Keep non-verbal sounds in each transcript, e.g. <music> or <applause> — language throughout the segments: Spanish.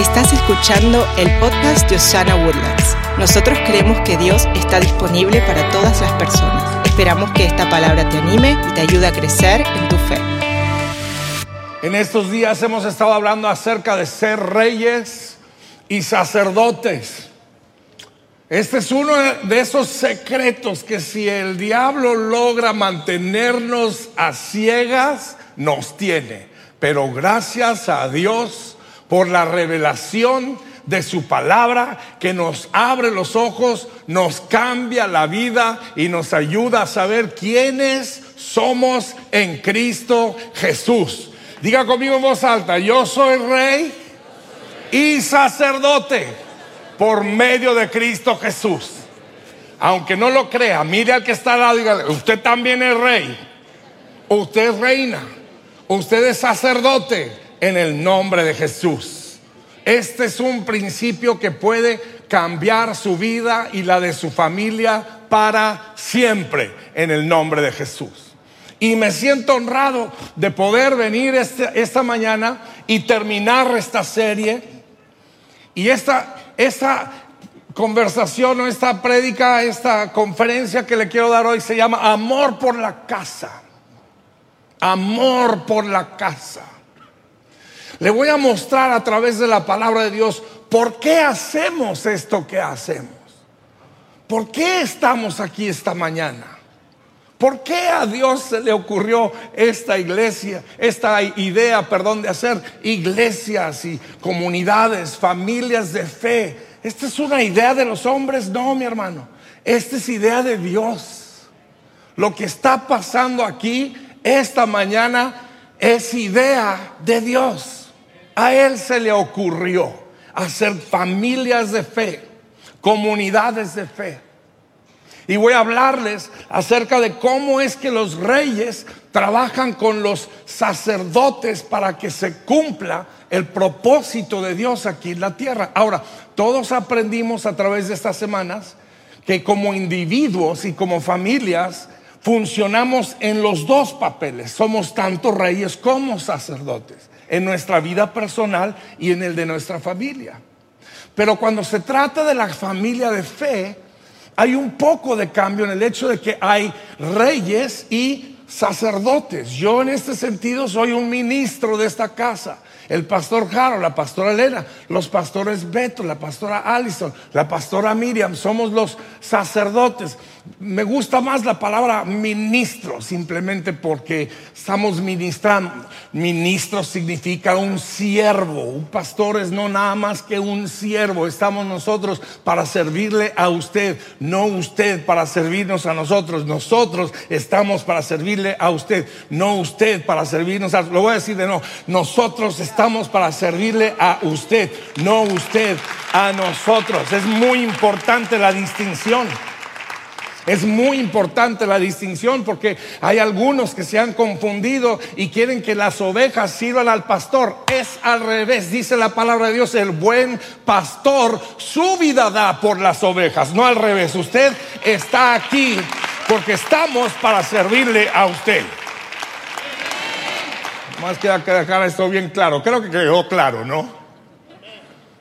Estás escuchando el podcast de Osana Woodlands. Nosotros creemos que Dios está disponible para todas las personas. Esperamos que esta palabra te anime y te ayude a crecer en tu fe. En estos días hemos estado hablando acerca de ser reyes y sacerdotes. Este es uno de esos secretos que si el diablo logra mantenernos a ciegas, nos tiene. Pero gracias a Dios por la revelación de su palabra que nos abre los ojos, nos cambia la vida y nos ayuda a saber quiénes somos en Cristo Jesús. Diga conmigo en voz alta, yo soy rey y sacerdote por medio de Cristo Jesús. Aunque no lo crea, mire al que está al lado usted también es rey, usted es reina, usted es sacerdote en el nombre de Jesús. Este es un principio que puede cambiar su vida y la de su familia para siempre en el nombre de Jesús. Y me siento honrado de poder venir este, esta mañana y terminar esta serie. Y esta, esta conversación o esta prédica, esta conferencia que le quiero dar hoy se llama Amor por la casa. Amor por la casa. Le voy a mostrar a través de la palabra de Dios por qué hacemos esto que hacemos. ¿Por qué estamos aquí esta mañana? ¿Por qué a Dios se le ocurrió esta iglesia, esta idea, perdón, de hacer iglesias y comunidades, familias de fe? ¿Esta es una idea de los hombres? No, mi hermano. Esta es idea de Dios. Lo que está pasando aquí esta mañana es idea de Dios. A Él se le ocurrió hacer familias de fe, comunidades de fe. Y voy a hablarles acerca de cómo es que los reyes trabajan con los sacerdotes para que se cumpla el propósito de Dios aquí en la tierra. Ahora, todos aprendimos a través de estas semanas que como individuos y como familias funcionamos en los dos papeles. Somos tanto reyes como sacerdotes en nuestra vida personal y en el de nuestra familia. Pero cuando se trata de la familia de fe, hay un poco de cambio en el hecho de que hay reyes y sacerdotes. Yo en este sentido soy un ministro de esta casa. El pastor Jaro, la pastora Elena, los pastores Beto, la pastora Allison, la pastora Miriam, somos los sacerdotes. Me gusta más la palabra ministro, simplemente porque estamos ministrando. Ministro significa un siervo. Un pastor es no nada más que un siervo. Estamos nosotros para servirle a usted, no usted para servirnos a nosotros. Nosotros estamos para servirle a usted, no usted para servirnos a Lo voy a decir de no. Nosotros estamos para servirle a usted, no usted a nosotros. Es muy importante la distinción. Es muy importante la distinción porque hay algunos que se han confundido y quieren que las ovejas sirvan al pastor. Es al revés, dice la palabra de Dios, el buen pastor su vida da por las ovejas, no al revés. Usted está aquí porque estamos para servirle a usted. Más que dejar esto bien claro, creo que quedó claro, ¿no?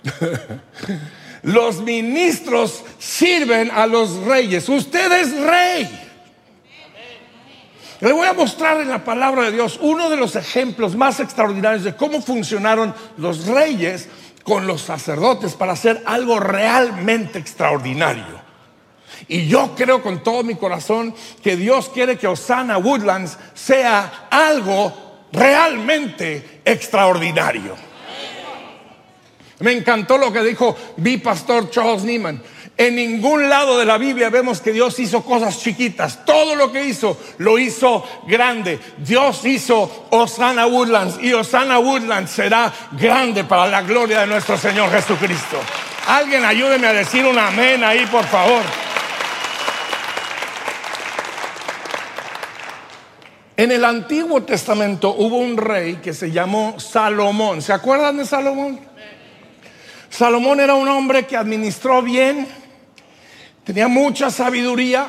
<laughs> Los ministros sirven a los reyes. Usted es rey. Le voy a mostrar en la palabra de Dios uno de los ejemplos más extraordinarios de cómo funcionaron los reyes con los sacerdotes para hacer algo realmente extraordinario. Y yo creo con todo mi corazón que Dios quiere que Osana Woodlands sea algo realmente extraordinario. Me encantó lo que dijo mi pastor Charles Neiman. En ningún lado de la Biblia vemos que Dios hizo cosas chiquitas. Todo lo que hizo lo hizo grande. Dios hizo Osana Woodlands y Osana Woodlands será grande para la gloria de nuestro Señor Jesucristo. Alguien ayúdeme a decir un amén ahí, por favor. En el Antiguo Testamento hubo un rey que se llamó Salomón. ¿Se acuerdan de Salomón? Salomón era un hombre que administró bien, tenía mucha sabiduría.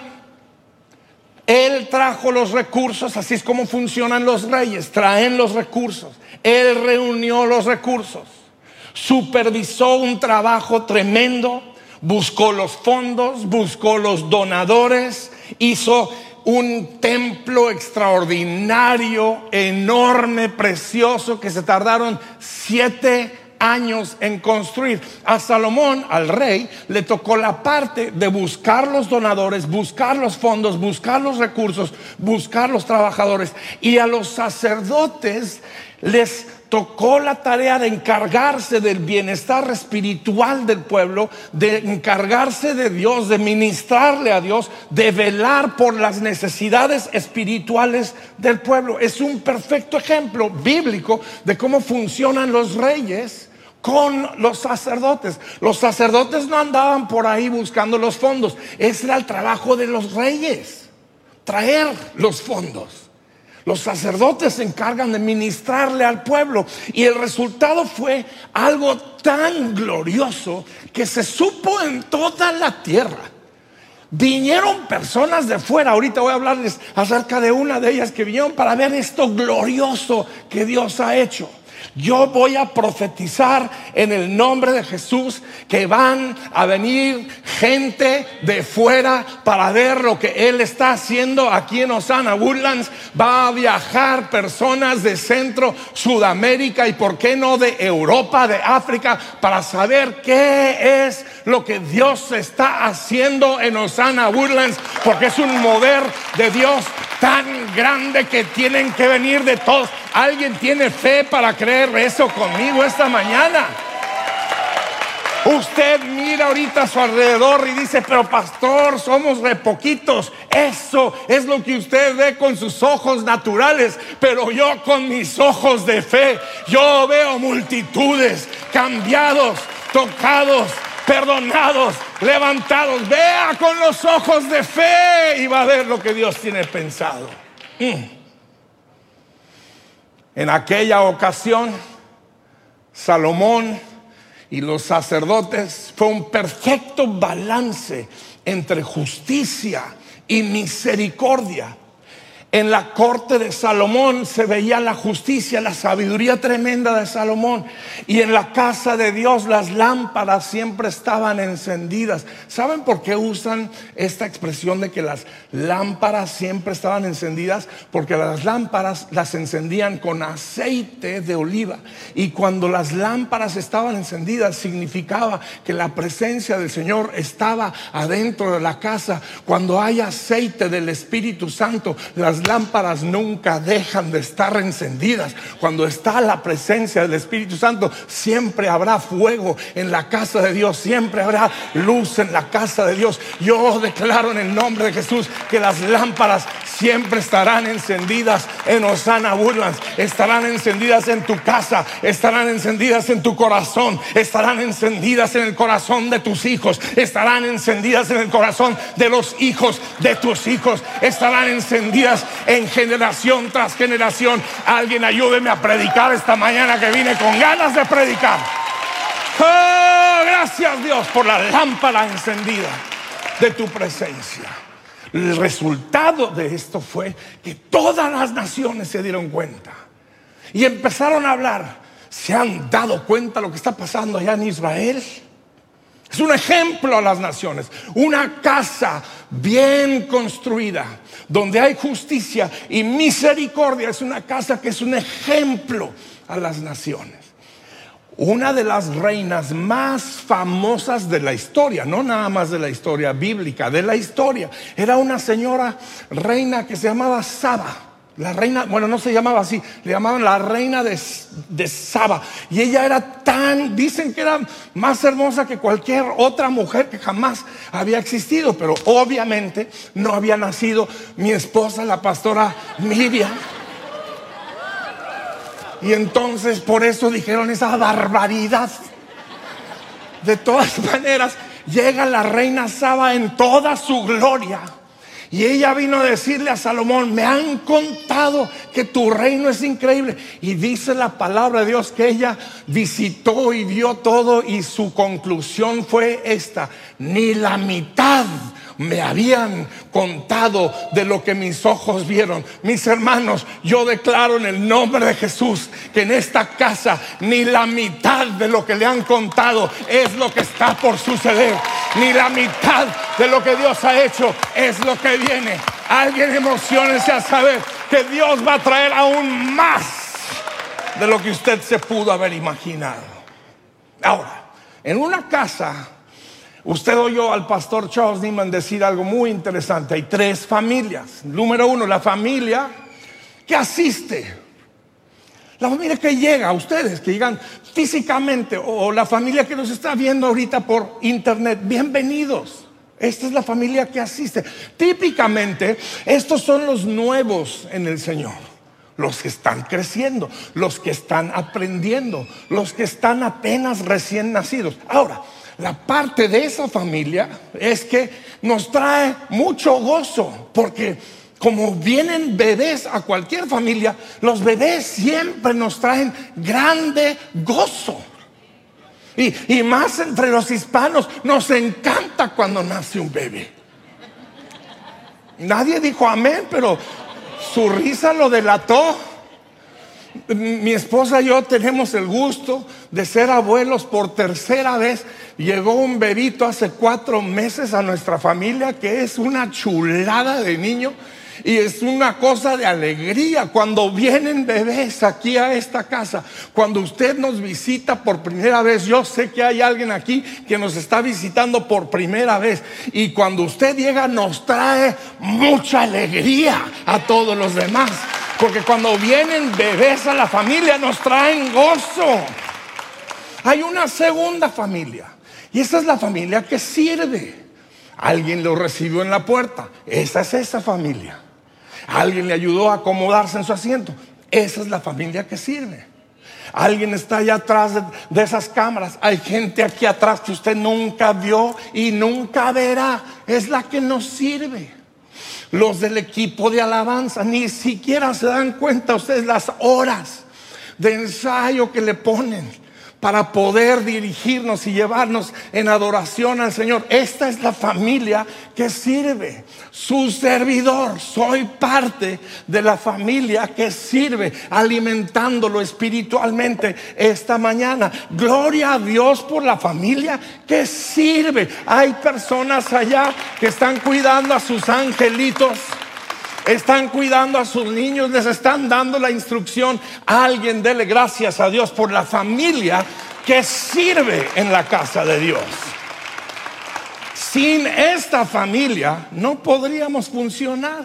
Él trajo los recursos, así es como funcionan los reyes, traen los recursos. Él reunió los recursos. supervisó un trabajo tremendo, buscó los fondos, buscó los donadores, hizo un templo extraordinario, enorme, precioso, que se tardaron siete años en construir. A Salomón, al rey, le tocó la parte de buscar los donadores, buscar los fondos, buscar los recursos, buscar los trabajadores. Y a los sacerdotes les tocó la tarea de encargarse del bienestar espiritual del pueblo, de encargarse de Dios, de ministrarle a Dios, de velar por las necesidades espirituales del pueblo. Es un perfecto ejemplo bíblico de cómo funcionan los reyes con los sacerdotes. Los sacerdotes no andaban por ahí buscando los fondos. Ese era el trabajo de los reyes, traer los fondos. Los sacerdotes se encargan de ministrarle al pueblo y el resultado fue algo tan glorioso que se supo en toda la tierra. Vinieron personas de fuera, ahorita voy a hablarles acerca de una de ellas que vinieron para ver esto glorioso que Dios ha hecho. Yo voy a profetizar en el nombre de Jesús que van a venir gente de fuera para ver lo que Él está haciendo aquí en Osana Woodlands. Va a viajar personas de Centro, Sudamérica y por qué no de Europa, de África, para saber qué es lo que Dios está haciendo en Osana Woodlands, porque es un mover de Dios tan grande que tienen que venir de todos. ¿Alguien tiene fe para creer eso conmigo esta mañana? Usted mira ahorita a su alrededor y dice, pero pastor, somos re poquitos. Eso es lo que usted ve con sus ojos naturales, pero yo con mis ojos de fe, yo veo multitudes cambiados, tocados, perdonados, levantados. Vea con los ojos de fe y va a ver lo que Dios tiene pensado. Mm. En aquella ocasión, Salomón y los sacerdotes fue un perfecto balance entre justicia y misericordia. En la corte de Salomón se veía la justicia, la sabiduría tremenda de Salomón. Y en la casa de Dios las lámparas siempre estaban encendidas. ¿Saben por qué usan esta expresión de que las lámparas siempre estaban encendidas? Porque las lámparas las encendían con aceite de oliva. Y cuando las lámparas estaban encendidas significaba que la presencia del Señor estaba adentro de la casa. Cuando hay aceite del Espíritu Santo, las lámparas nunca dejan de estar encendidas. Cuando está la presencia del Espíritu Santo, siempre habrá fuego en la casa de Dios, siempre habrá luz en la casa de Dios. Yo declaro en el nombre de Jesús que las lámparas siempre estarán encendidas en Osana Woodlands, estarán encendidas en tu casa, estarán encendidas en tu corazón, estarán encendidas en el corazón de tus hijos, estarán encendidas en el corazón de los hijos de tus hijos, estarán encendidas en generación tras generación. Alguien ayúdeme a predicar esta mañana que vine con ganas de predicar. Oh, gracias Dios por la lámpara encendida de tu presencia. El resultado de esto fue que todas las naciones se dieron cuenta y empezaron a hablar. ¿Se han dado cuenta lo que está pasando allá en Israel? Es un ejemplo a las naciones. Una casa bien construida, donde hay justicia y misericordia. Es una casa que es un ejemplo a las naciones. Una de las reinas más famosas de la historia, no nada más de la historia bíblica, de la historia, era una señora reina que se llamaba Saba. La reina, bueno, no se llamaba así, le llamaban la reina de, de, Saba. Y ella era tan, dicen que era más hermosa que cualquier otra mujer que jamás había existido, pero obviamente no había nacido mi esposa, la pastora Miriam. Y entonces por eso dijeron esa barbaridad. De todas maneras, llega la reina Saba en toda su gloria y ella vino a decirle a Salomón, me han contado que tu reino es increíble. Y dice la palabra de Dios que ella visitó y vio todo y su conclusión fue esta, ni la mitad me habían contado de lo que mis ojos vieron. Mis hermanos, yo declaro en el nombre de Jesús que en esta casa ni la mitad de lo que le han contado es lo que está por suceder. Ni la mitad de lo que Dios ha hecho es lo que viene. Alguien emocionese a saber que Dios va a traer aún más de lo que usted se pudo haber imaginado. Ahora, en una casa Usted oyó al pastor Charles Niemann decir algo muy interesante. Hay tres familias. Número uno, la familia que asiste. La familia que llega a ustedes, que llegan físicamente, o la familia que nos está viendo ahorita por internet. Bienvenidos. Esta es la familia que asiste. Típicamente, estos son los nuevos en el Señor. Los que están creciendo, los que están aprendiendo, los que están apenas recién nacidos. Ahora, la parte de esa familia es que nos trae mucho gozo, porque como vienen bebés a cualquier familia, los bebés siempre nos traen grande gozo. Y, más entre los hispanos, nos encanta cuando nace un bebé. Nadie dijo amén, pero su risa lo delató. Mi esposa y yo tenemos el gusto de ser abuelos por tercera vez. Llegó un bebito hace cuatro meses a nuestra familia que es una chulada de niño y es una cosa de alegría cuando vienen bebés aquí a esta casa. Cuando usted nos visita por primera vez, yo sé que hay alguien aquí que nos está visitando por primera vez. Y cuando usted llega nos trae mucha alegría a todos los demás. Porque cuando vienen bebés a la familia nos traen gozo. Hay una segunda familia. Y esa es la familia que sirve. Alguien lo recibió en la puerta. Esa es esa familia. Alguien le ayudó a acomodarse en su asiento. Esa es la familia que sirve. Alguien está allá atrás de, esas cámaras. Hay gente aquí atrás que usted nunca vio y nunca verá. Es la que nos sirve. Los del equipo de alabanza ni siquiera se dan cuenta ustedes las horas de ensayo que le ponen para poder dirigirnos y llevarnos en adoración al Señor. Esta es la familia que sirve. Su servidor, soy parte de la familia que sirve, alimentándolo espiritualmente esta mañana. Gloria a Dios por la familia que sirve. Hay personas allá que están cuidando a sus angelitos están cuidando a sus niños, les están dando la instrucción. Alguien dele gracias a Dios por la familia que sirve en la casa de Dios. Sin esta familia no podríamos funcionar.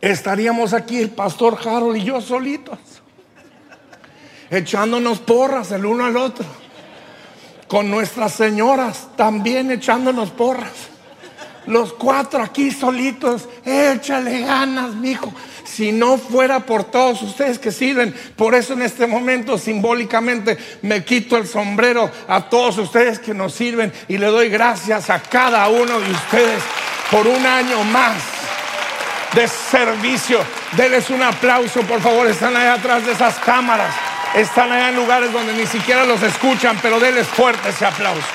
Estaríamos aquí el pastor Harold y yo solitos, echándonos porras el uno al otro, con nuestras señoras también echándonos porras los cuatro aquí solitos, échale ganas, mijo. Si no fuera por todos ustedes que sirven, por eso en este momento simbólicamente me quito el sombrero a todos ustedes que nos sirven y le doy gracias a cada uno de ustedes por un año más de servicio. Denles un aplauso, por favor. Están allá atrás de esas cámaras. Están allá en lugares donde ni siquiera los escuchan, pero denles fuerte ese aplauso.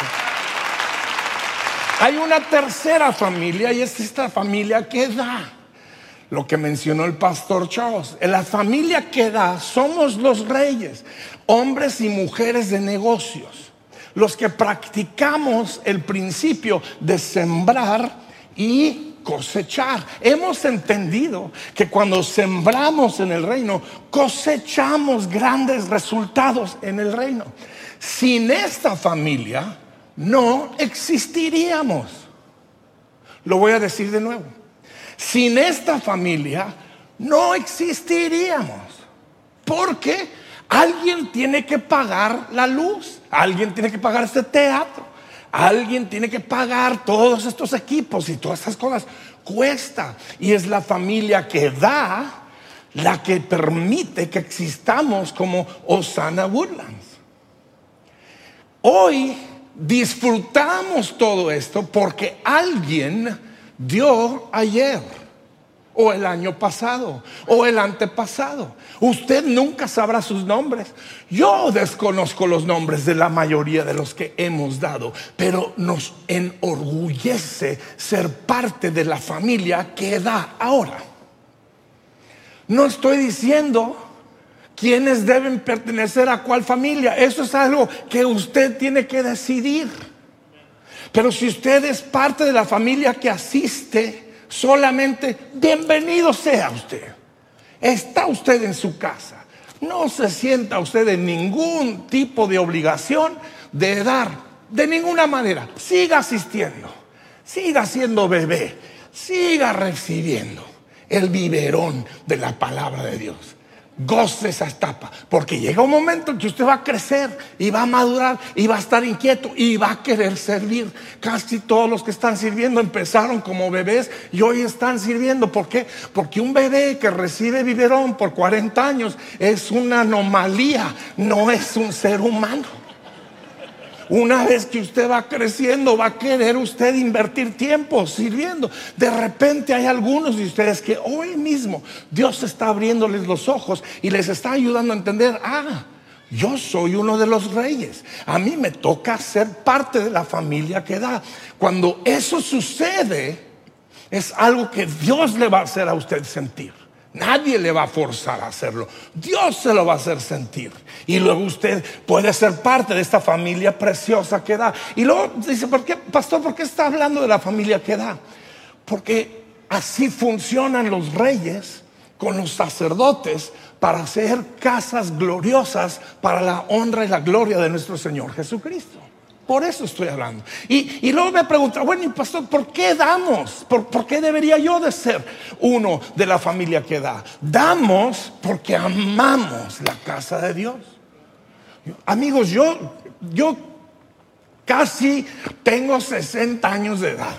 Hay una tercera familia y es esta familia que da. Lo que mencionó el pastor Charles. En la familia que da somos los reyes, hombres y mujeres de negocios, los que practicamos el principio de sembrar y cosechar. Hemos entendido que cuando sembramos en el reino, cosechamos grandes resultados en el reino. Sin esta familia, no existiríamos. Lo voy a decir de nuevo. Sin esta familia no existiríamos. Porque alguien tiene que pagar la luz, alguien tiene que pagar este teatro, alguien tiene que pagar todos estos equipos y todas estas cosas. Cuesta. Y es la familia que da la que permite que existamos como Osana Woodlands. Hoy disfrutamos todo esto porque alguien dio ayer o el año pasado o el antepasado. Usted nunca sabrá sus nombres. Yo desconozco los nombres de la mayoría de los que hemos dado, pero nos enorgullece ser parte de la familia que da ahora. No estoy diciendo quiénes deben pertenecer a cuál familia. Eso es algo que usted tiene que decidir. Pero si usted es parte de la familia que asiste, solamente bienvenido sea usted. Está usted en su casa. No se sienta usted en ningún tipo de obligación de dar, de ninguna manera. Siga asistiendo, siga siendo bebé, siga recibiendo el biberón de la palabra de Dios goce esa etapa, porque llega un momento en que usted va a crecer y va a madurar y va a estar inquieto y va a querer servir. Casi todos los que están sirviendo empezaron como bebés y hoy están sirviendo. ¿Por qué? Porque un bebé que recibe biberón por 40 años es una anomalía, no es un ser humano. Una vez que usted va creciendo, va a querer usted invertir tiempo sirviendo. De repente hay algunos de ustedes que hoy mismo Dios está abriéndoles los ojos y les está ayudando a entender, ah, yo soy uno de los reyes. A mí me toca ser parte de la familia que da. Cuando eso sucede, es algo que Dios le va a hacer a usted sentir. Nadie le va a forzar a hacerlo. Dios se lo va a hacer sentir. Y luego usted puede ser parte de esta familia preciosa que da. Y luego dice, ¿por qué, pastor, por qué está hablando de la familia que da? Porque así funcionan los reyes con los sacerdotes para hacer casas gloriosas para la honra y la gloria de nuestro Señor Jesucristo. Por eso estoy hablando. Y, luego me pregunta, bueno, y pastor, ¿por qué damos? ¿Por, ¿Por, qué debería yo de ser uno de la familia que da? Damos porque amamos la casa de Dios. Amigos, yo, yo casi tengo 60 años de edad.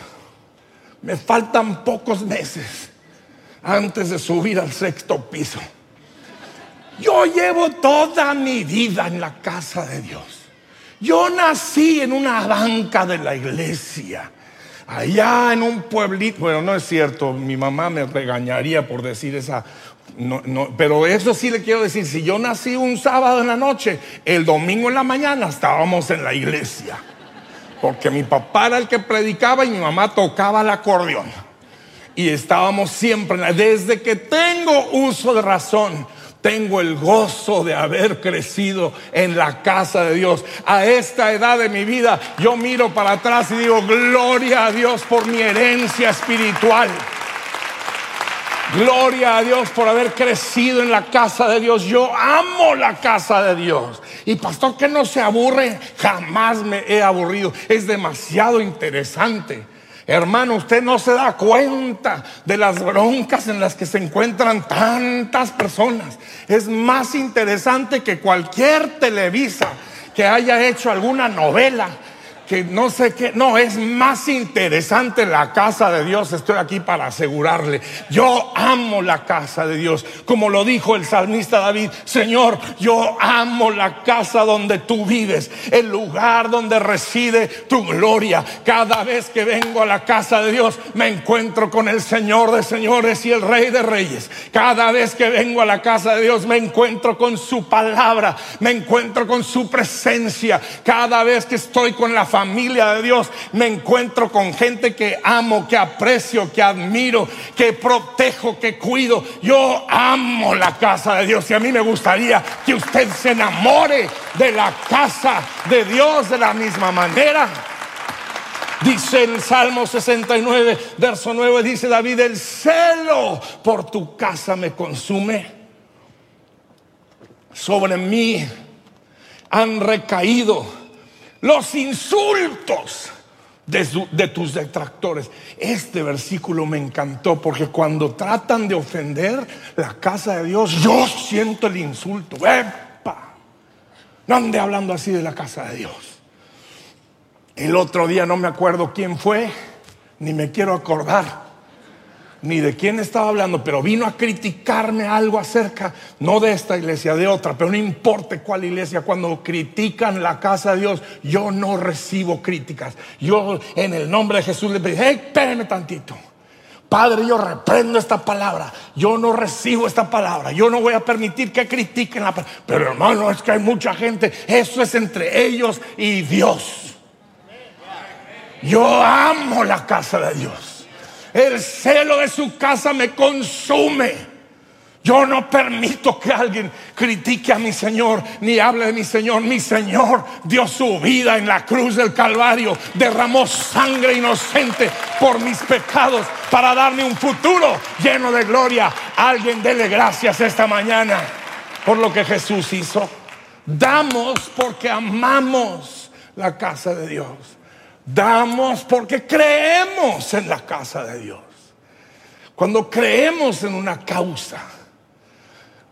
Me faltan pocos meses antes de subir al sexto piso. Yo llevo toda mi vida en la casa de Dios. Yo nací en una banca de la iglesia, allá en un pueblito. Bueno, no es cierto, mi mamá me regañaría por decir esa. pero eso sí le quiero decir, si yo nací un sábado en la noche, el domingo en la mañana estábamos en la iglesia. Porque mi papá era el que predicaba y mi mamá tocaba el acordeón. Y estábamos siempre, desde que tengo uso de razón, tengo el gozo de haber crecido en la casa de Dios. A esta edad de mi vida yo miro para atrás y digo, gloria a Dios por mi herencia espiritual. Gloria a Dios por haber crecido en la casa de Dios. Yo amo la casa de Dios. Y pastor que no se aburre, jamás me he aburrido. Es demasiado interesante. Hermano, usted no se da cuenta de las broncas en las que se encuentran tantas personas. Es más interesante que cualquier Televisa que haya hecho alguna novela que no sé qué, no, es más interesante la casa de Dios, estoy aquí para asegurarle. Yo amo la casa de Dios, como lo dijo el salmista David, Señor, yo amo la casa donde tú vives, el lugar donde reside tu gloria. Cada vez que vengo a la casa de Dios, me encuentro con el Señor de señores y el Rey de reyes. Cada vez que vengo a la casa de Dios, me encuentro con su palabra, me encuentro con su presencia. Cada vez que estoy con la familia de Dios me encuentro con gente que amo, que aprecio, que admiro, que protejo, que cuido. Yo amo la casa de Dios y a mí me gustaría que usted se enamore de la casa de Dios de la misma manera. Dice en Salmo 69, verso 9, dice David, el celo por tu casa me consume. Sobre mí han recaído los insultos de, tus detractores. Este versículo me encantó porque cuando tratan de ofender la casa de Dios, yo siento el insulto. ¡Epa! No ande hablando así de la casa de Dios. El otro día no me acuerdo quién fue, ni me quiero acordar ni de quién estaba hablando, pero vino a criticarme algo acerca, no de esta iglesia, de otra, pero no importa cuál iglesia, cuando critican la casa de Dios, yo no recibo críticas. Yo en el nombre de Jesús le pedí, hey, espérame tantito. Padre, yo reprendo esta palabra. Yo no recibo esta palabra. Yo no voy a permitir que critiquen la palabra. Pero hermano, es que hay mucha gente. Eso es entre ellos y Dios. Yo amo la casa de Dios. El celo de su casa me consume. Yo no permito que alguien critique a mi Señor ni hable de mi Señor. Mi Señor dio su vida en la cruz del Calvario, derramó sangre inocente por mis pecados para darme un futuro lleno de gloria. Alguien dele gracias esta mañana por lo que Jesús hizo. Damos porque amamos la casa de Dios. Damos porque creemos en la casa de Dios. Cuando creemos en una causa,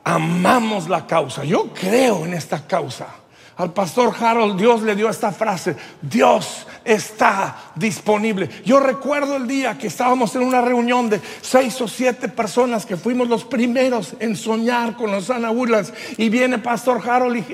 amamos la causa. Yo creo en esta causa. Al pastor Harold Dios le dio esta frase, Dios está disponible. Yo recuerdo el día que estábamos en una reunión de seis o siete personas que fuimos los primeros en soñar con los anabulas y viene pastor Harold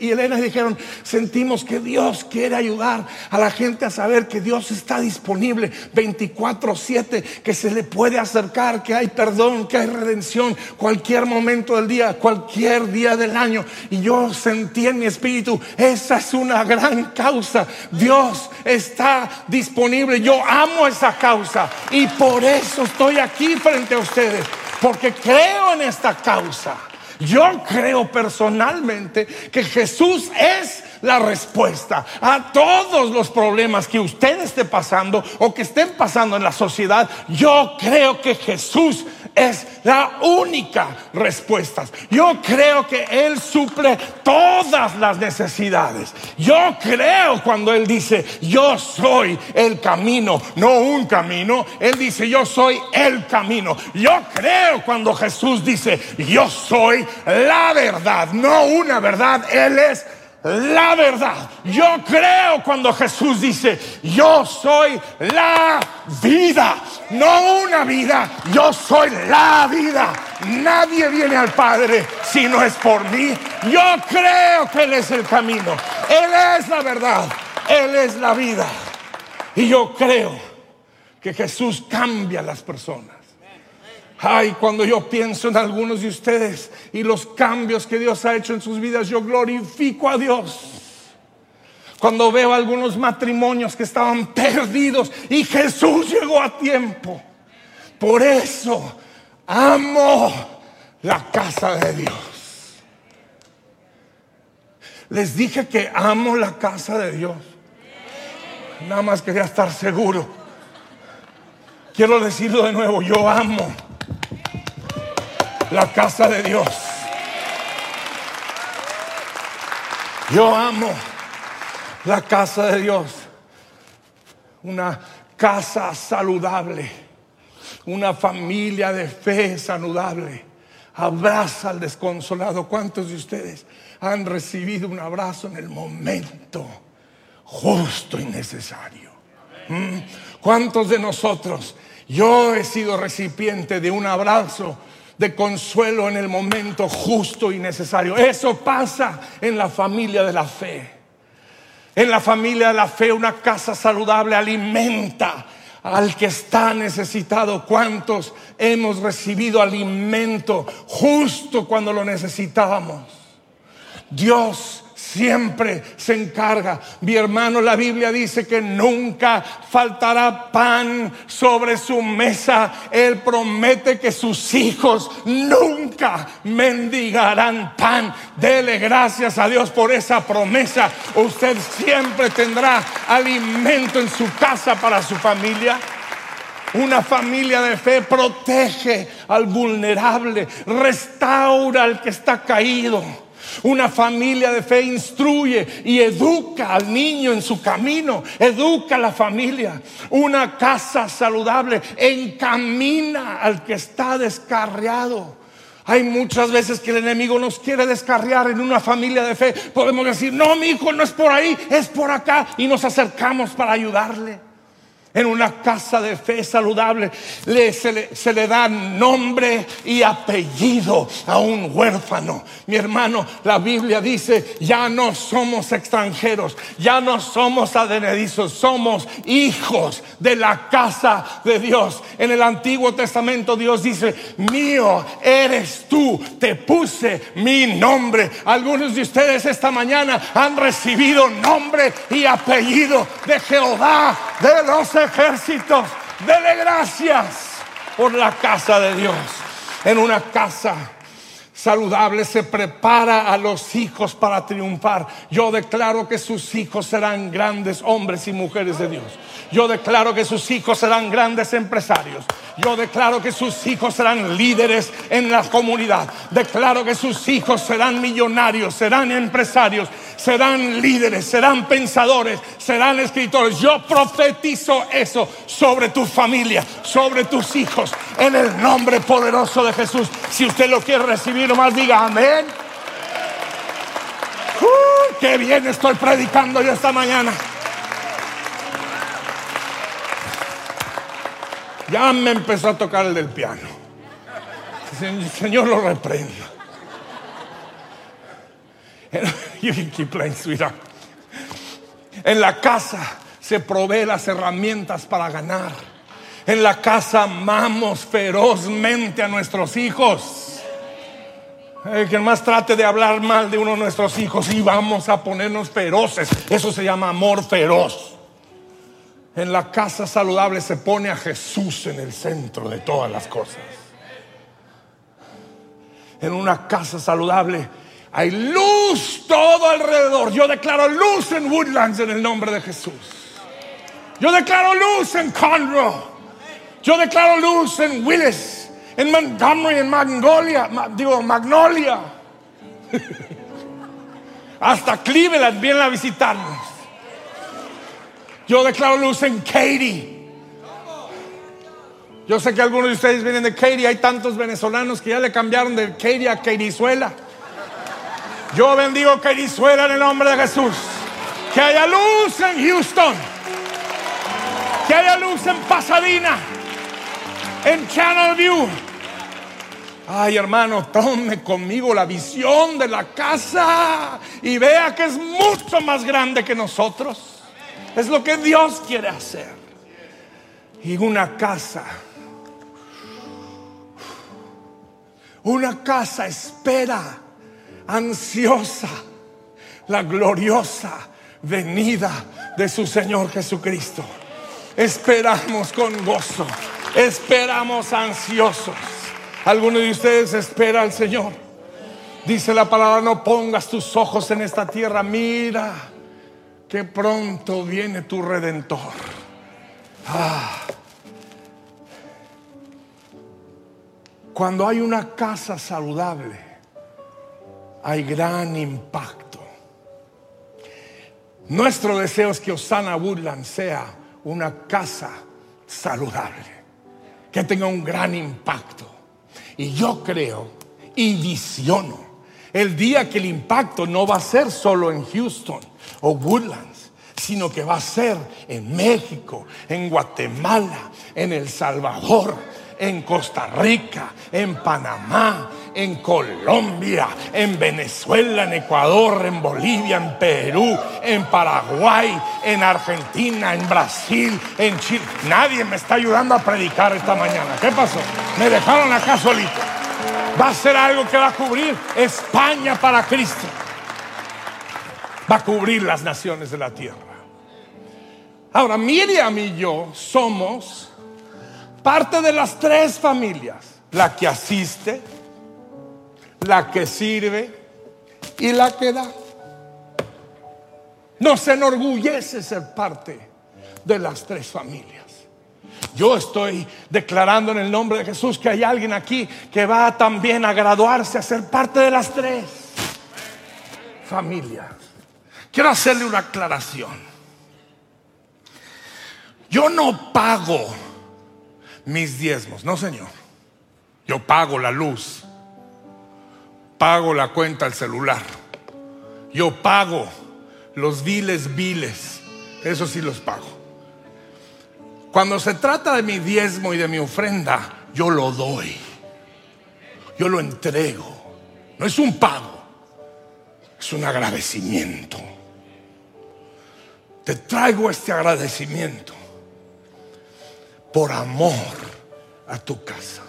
y, Elena y dijeron, sentimos que Dios quiere ayudar a la gente a saber que Dios está disponible 24/7, que se le puede acercar, que hay perdón, que hay redención, cualquier momento del día, cualquier día del año. Y yo sentí en mi espíritu, esa es una gran causa. Dios está disponible. Yo amo esa causa y por eso estoy aquí frente a ustedes, porque creo en esta causa. Yo creo personalmente que Jesús es la respuesta a todos los problemas que usted esté pasando o que estén pasando en la sociedad. Yo creo que Jesús es la única respuesta. Yo creo que Él suple todas las necesidades. Yo creo cuando Él dice, yo soy el camino, no un camino. Él dice, yo soy el camino. Yo creo cuando Jesús dice, yo soy la verdad, no una verdad. Él es la verdad. Yo creo cuando Jesús dice, yo soy la vida, no una vida, yo soy la vida. Nadie viene al Padre si no es por mí. Yo creo que Él es el camino, Él es la verdad, Él es la vida. Y yo creo que Jesús cambia a las personas. Ay, cuando yo pienso en algunos de ustedes y los cambios que Dios ha hecho en sus vidas, yo glorifico a Dios. Cuando veo algunos matrimonios que estaban perdidos y Jesús llegó a tiempo. Por eso amo la casa de Dios. Les dije que amo la casa de Dios. Nada más quería estar seguro. Quiero decirlo de nuevo, yo amo la casa de Dios. Yo amo la casa de Dios. Una casa saludable. Una familia de fe saludable. Abraza al desconsolado. ¿Cuántos de ustedes han recibido un abrazo en el momento justo y necesario? ¿Mm? ¿Cuántos de nosotros? Yo he sido recipiente de un abrazo de consuelo en el momento justo y necesario. Eso pasa en la familia de la fe. En la familia de la fe una casa saludable alimenta al que está necesitado. ¿Cuántos hemos recibido alimento justo cuando lo necesitábamos? Dios siempre se encarga. Mi hermano, la Biblia dice que nunca faltará pan sobre su mesa. Él promete que sus hijos nunca mendigarán pan. Dele gracias a Dios por esa promesa. Usted siempre tendrá alimento en su casa para su familia. Una familia de fe protege al vulnerable, restaura al que está caído. Una familia de fe instruye y educa al niño en su camino, educa a la familia. Una casa saludable encamina al que está descarriado. Hay muchas veces que el enemigo nos quiere descarriar en una familia de fe. Podemos decir, no, mi hijo no es por ahí, es por acá. Y nos acercamos para ayudarle. En una casa de fe saludable le- se, le, se da nombre y apellido a un huérfano. Mi hermano, la Biblia dice, ya no somos extranjeros, ya no somos adenedizos, somos hijos de la casa de Dios. En el Antiguo Testamento Dios dice, mío eres tú, te puse mi nombre. Algunos de ustedes esta mañana han recibido nombre y apellido de Jehová de los ejércitos. Dele gracias por la casa de Dios. En una casa saludable se prepara a los hijos para triunfar. Yo declaro que sus hijos serán grandes hombres y mujeres de Dios. Yo declaro que sus hijos serán grandes empresarios. Yo declaro que sus hijos serán líderes en la comunidad. Declaro que sus hijos serán millonarios, serán empresarios, serán líderes, serán pensadores, serán escritores. Yo profetizo eso sobre tu familia, sobre tus hijos, en el nombre poderoso de Jesús. Si usted lo quiere recibir, nomás diga amén. Uh, qué bien estoy predicando yo esta mañana. Ya me empezó a tocar el del piano. Se- Señor lo reprenda. You can <laughs> keep playing, sweetheart. En la casa se provee las herramientas para ganar. En la casa amamos ferozmente a nuestros hijos. El que más trate de hablar mal de uno de nuestros hijos y vamos a ponernos feroces. Eso se llama amor feroz. En la casa saludable se pone a Jesús en el centro de todas las cosas. En una casa saludable hay luz todo alrededor. Yo declaro luz en Woodlands en el nombre de Jesús. Yo declaro luz en Conroe. Yo declaro luz en Willis, en Montgomery, en Magnolia, ma- digo Magnolia. <laughs> Hasta Cleveland vienen a visitarnos. Yo declaro luz en Katy. Yo sé que algunos de ustedes vienen de Katy. Hay tantos venezolanos que ya le cambiaron de Katy a Katiezuela. Yo bendigo Katiezuela en el nombre de Jesús. Que haya luz en Houston. Que haya luz en Pasadena. En Channel View. Ay, hermano, tome conmigo la visión de la casa y vea que es mucho más grande que nosotros. Es lo que Dios quiere hacer. Y una casa. Una casa espera ansiosa la gloriosa venida de su Señor Jesucristo. Esperamos con gozo. Esperamos ansiosos. ¿Alguno de ustedes espera al Señor? Dice la palabra, no pongas tus ojos en esta tierra. Mira que pronto viene tu redentor. Ah. Cuando hay una casa saludable, hay gran impacto. Nuestro deseo es que Osana Woodland sea una casa saludable, que tenga un gran impacto. Y yo creo y visiono el día que el impacto no va a ser solo en Houston o Woodlands, sino que va a ser en México, en Guatemala, en El Salvador, en Costa Rica, en Panamá, en Colombia, en Venezuela, en Ecuador, en Bolivia, en Perú, en Paraguay, en Argentina, en Brasil, en Chile. Nadie me está ayudando a predicar esta mañana. ¿Qué pasó? Me dejaron acá solito. Va a ser algo que va a cubrir España para Cristo. Va a cubrir las naciones de la tierra. Ahora, Miriam y yo somos parte de las tres familias. La que asiste, la que sirve y la que da. Nos enorgullece ser parte de las tres familias. Yo estoy declarando en el nombre de Jesús que hay alguien aquí que va también a graduarse a ser parte de las tres familias. Quiero hacerle una aclaración. Yo no pago mis diezmos, no señor. Yo pago la luz, pago la cuenta del celular, yo pago los viles viles, eso sí los pago. Cuando se trata de mi diezmo y de mi ofrenda, yo lo doy. Yo lo entrego. No es un pago, es un agradecimiento. Te traigo este agradecimiento por amor a tu casa.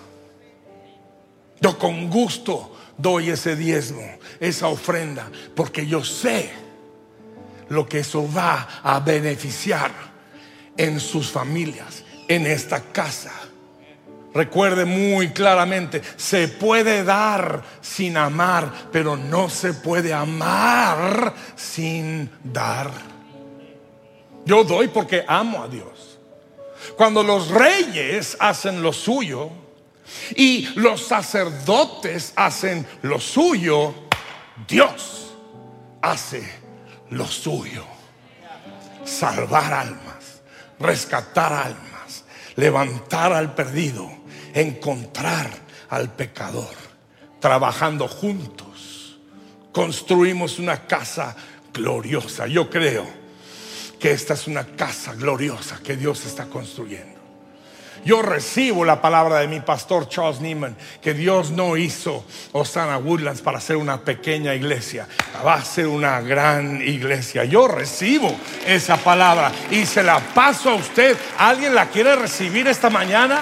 Yo con gusto doy ese diezmo, esa ofrenda, porque yo sé lo que eso va a beneficiar en sus familias, en esta casa. Recuerde muy claramente, se puede dar sin amar, pero no se puede amar sin dar. Yo doy porque amo a Dios. Cuando los reyes hacen lo suyo y los sacerdotes hacen lo suyo, Dios hace lo suyo. Salvar almas, rescatar almas, levantar al perdido, encontrar al pecador. Trabajando juntos, construimos una casa gloriosa. Yo creo que esta es una casa gloriosa que Dios está construyendo. Yo recibo la palabra de mi pastor Charles Neiman, que Dios no hizo Osana Woodlands para ser una pequeña iglesia, va a ser una gran iglesia. Yo recibo esa palabra y se la paso a usted. ¿Alguien la quiere recibir esta mañana?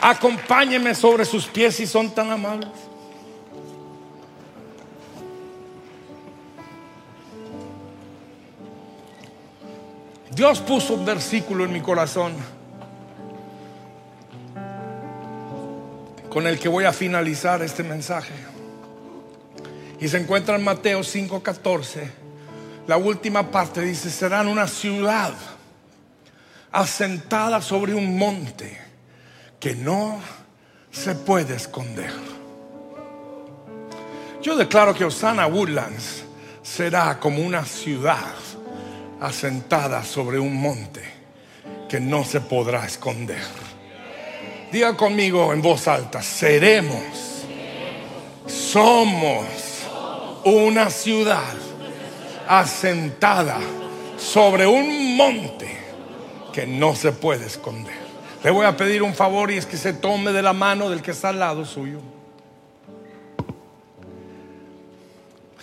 Acompáñeme sobre sus pies si son tan amables. Dios puso un versículo en mi corazón con el que voy a finalizar este mensaje. Y se encuentra en Mateo 5:14. La última parte dice, serán una ciudad asentada sobre un monte que no se puede esconder. Yo declaro que Osana Woodlands será como una ciudad asentada sobre un monte que no se podrá esconder. Diga conmigo en voz alta, seremos, somos una ciudad asentada sobre un monte que no se puede esconder. Le voy a pedir un favor y es que se tome de la mano del que está al lado suyo.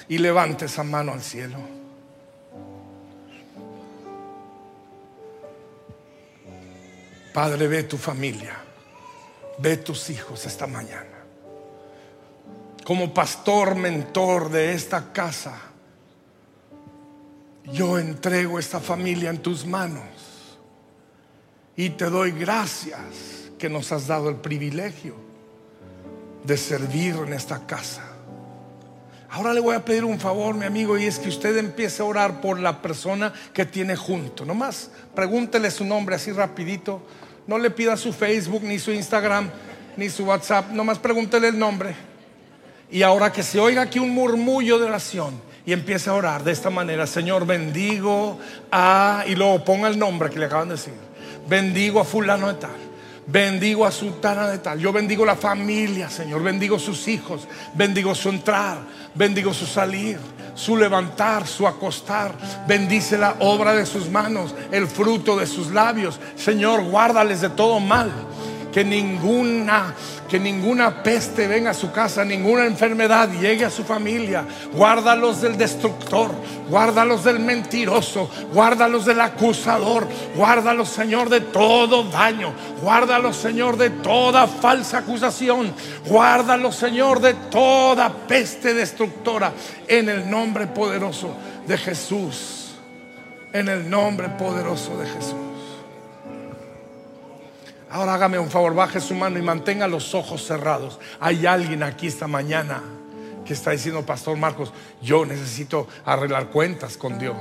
Y levante esa mano al cielo. Padre, ve tu familia, ve tus hijos esta mañana. Como pastor, mentor de esta casa, yo entrego esta familia en tus manos y te doy gracias que nos has dado el privilegio de servir en esta casa. Ahora le voy a pedir un favor, mi amigo, y es que usted empiece a orar por la persona que tiene junto. Nomás pregúntele su nombre así rapidito. No le pida su Facebook, ni su Instagram, ni su WhatsApp. Nomás pregúntele el nombre. Y ahora que se oiga aquí un murmullo de oración y empiece a orar de esta manera, Señor, bendigo a, y luego ponga el nombre que le acaban de decir, bendigo a fulano de tal, bendigo a sultana de tal, yo bendigo la familia, Señor, bendigo sus hijos, bendigo su entrar, bendigo su salir, su levantar, su acostar. Bendice la obra de sus manos, el fruto de sus labios. Señor, guárdales de todo mal. Que ninguna, que ninguna peste venga a su casa, ninguna enfermedad llegue a su familia. Guárdalos del destructor, guárdalos del mentiroso, guárdalos del acusador, guárdalos, Señor, de todo daño, guárdalos, Señor, de toda falsa acusación, guárdalos, Señor, de toda peste destructora, en el nombre poderoso de Jesús, en el nombre poderoso de Jesús. Ahora hágame un favor, baje su mano y mantenga los ojos cerrados. Hay alguien aquí esta mañana que está diciendo, Pastor Marcos, yo necesito arreglar cuentas con Dios.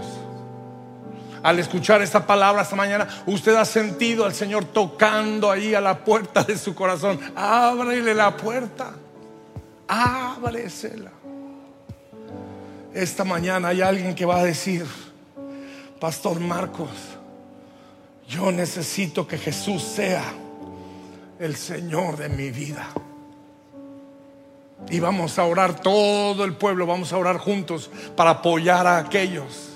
Al escuchar esta palabra esta mañana, usted ha sentido al Señor tocando ahí a la puerta de su corazón. Ábrele la puerta. Ábresela. Esta mañana hay alguien que va a decir, Pastor Marcos, yo necesito que Jesús sea el Señor de mi vida. Y vamos a orar todo el pueblo, vamos a orar juntos para apoyar a aquellos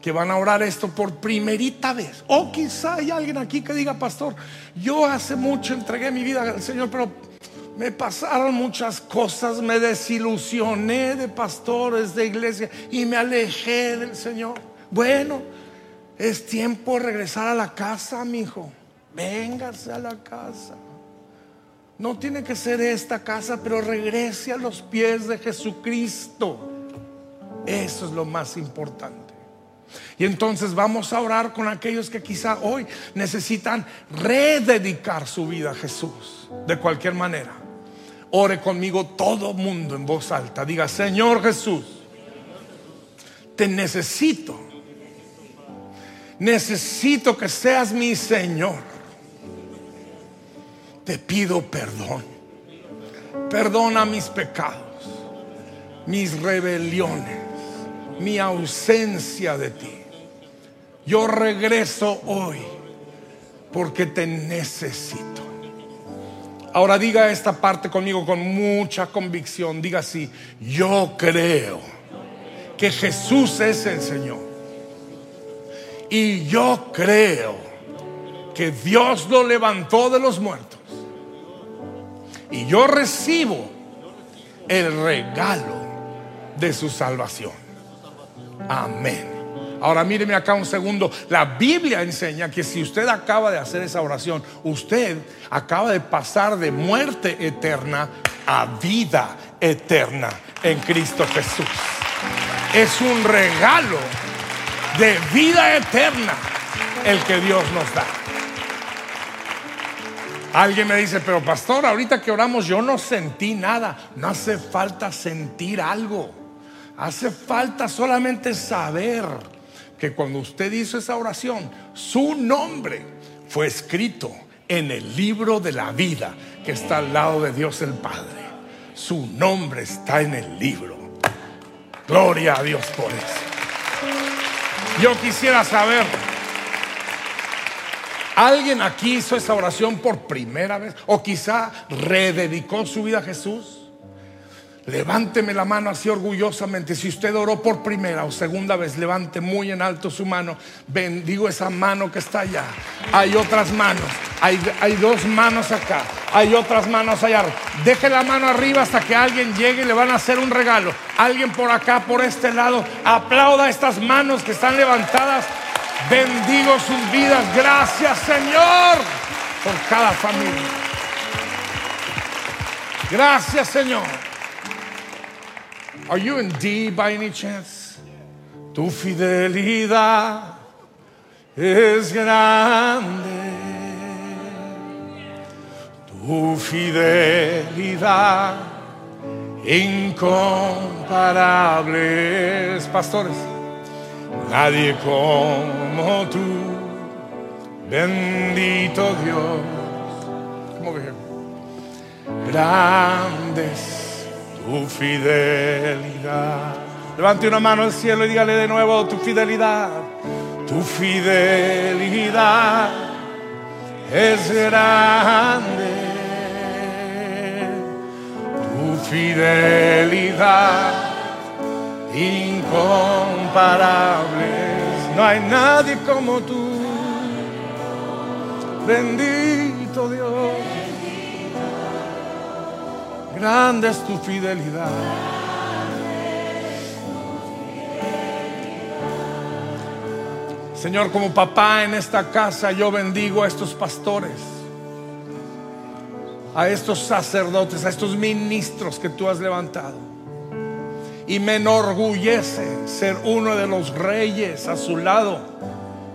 que van a orar esto por primerita vez. O quizá hay alguien aquí que diga, pastor, yo hace mucho entregué mi vida al Señor, pero me pasaron muchas cosas, me desilusioné de pastores de iglesia y me alejé del Señor. Bueno, es tiempo de regresar a la casa, mi hijo. Véngase a la casa. No tiene que ser esta casa, pero regrese a los pies de Jesucristo. Eso es lo más importante. Y entonces vamos a orar con aquellos que quizá hoy necesitan rededicar su vida a Jesús de cualquier manera. Ore conmigo todo mundo en voz alta. Diga, Señor Jesús, te necesito. Necesito que seas mi Señor. Te pido perdón. Perdona mis pecados, mis rebeliones, mi ausencia de ti. Yo regreso hoy porque te necesito. Ahora diga esta parte conmigo con mucha convicción. Diga así, yo creo que Jesús es el Señor. Y yo creo que Dios lo levantó de los muertos. Y yo recibo el regalo de su salvación. Amén. Ahora míreme acá un segundo. La Biblia enseña que si usted acaba de hacer esa oración, usted acaba de pasar de muerte eterna a vida eterna en Cristo Jesús. Es un regalo de vida eterna el que Dios nos da. Alguien me dice, pero pastor, ahorita que oramos yo no sentí nada. No hace falta sentir algo. Hace falta solamente saber que cuando usted hizo esa oración, su nombre fue escrito en el libro de la vida que está al lado de Dios el Padre. Su nombre está en el libro. Gloria a Dios por eso. Yo quisiera saber, ¿alguien aquí hizo esa oración por primera vez? ¿O quizá rededicó su vida a Jesús? Levánteme la mano así orgullosamente. Si usted oró por primera o segunda vez, levante muy en alto su mano. Bendigo esa mano que está allá. Hay otras manos. Hay, hay dos manos acá. Hay otras manos allá. Deje la mano arriba hasta que alguien llegue y le van a hacer un regalo. Alguien por acá, por este lado. Aplauda estas manos que están levantadas. Bendigo sus vidas. Gracias, Señor, por cada familia. Gracias, Señor. Are you in by any chance? Tu fidelidad es grande. Tu fidelidad incomparable. Pastores, nadie como tú, bendito Dios. ¿Cómo Grandes tu fidelidad. Levante una mano al cielo y dígale de nuevo tu fidelidad. Tu fidelidad es grande. Tu fidelidad incomparable. No hay nadie como tú. Bendito Dios. Grande es tu fidelidad. Señor, como papá en esta casa, yo bendigo a estos pastores, a estos sacerdotes, a estos ministros que tú has levantado. Y me enorgullece ser uno de los reyes a su lado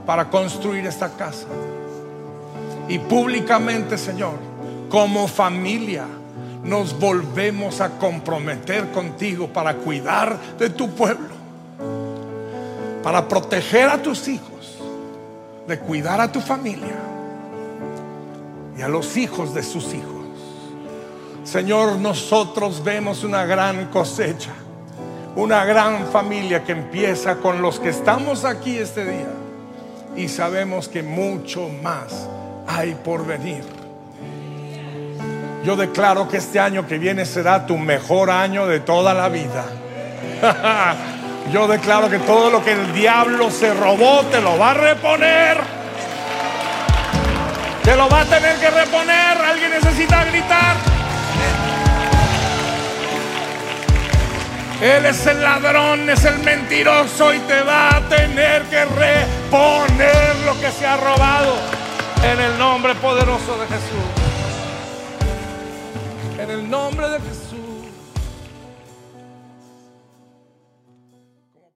para construir esta casa. Y públicamente, Señor, como familia, nos volvemos a comprometer contigo para cuidar de tu pueblo, para proteger a tus hijos, de cuidar a tu familia y a los hijos de sus hijos. Señor, nosotros vemos una gran cosecha, una gran familia que empieza con los que estamos aquí este día y sabemos que mucho más hay por venir. Yo declaro que este año que viene será tu mejor año de toda la vida. <laughs> Yo declaro que todo lo que el diablo se robó te lo va a reponer. Te lo va a tener que reponer. Alguien necesita gritar. Él es el ladrón, es el mentiroso y te va a tener que reponer lo que se ha robado. En el nombre poderoso de Jesús. En el nombre de Jesús.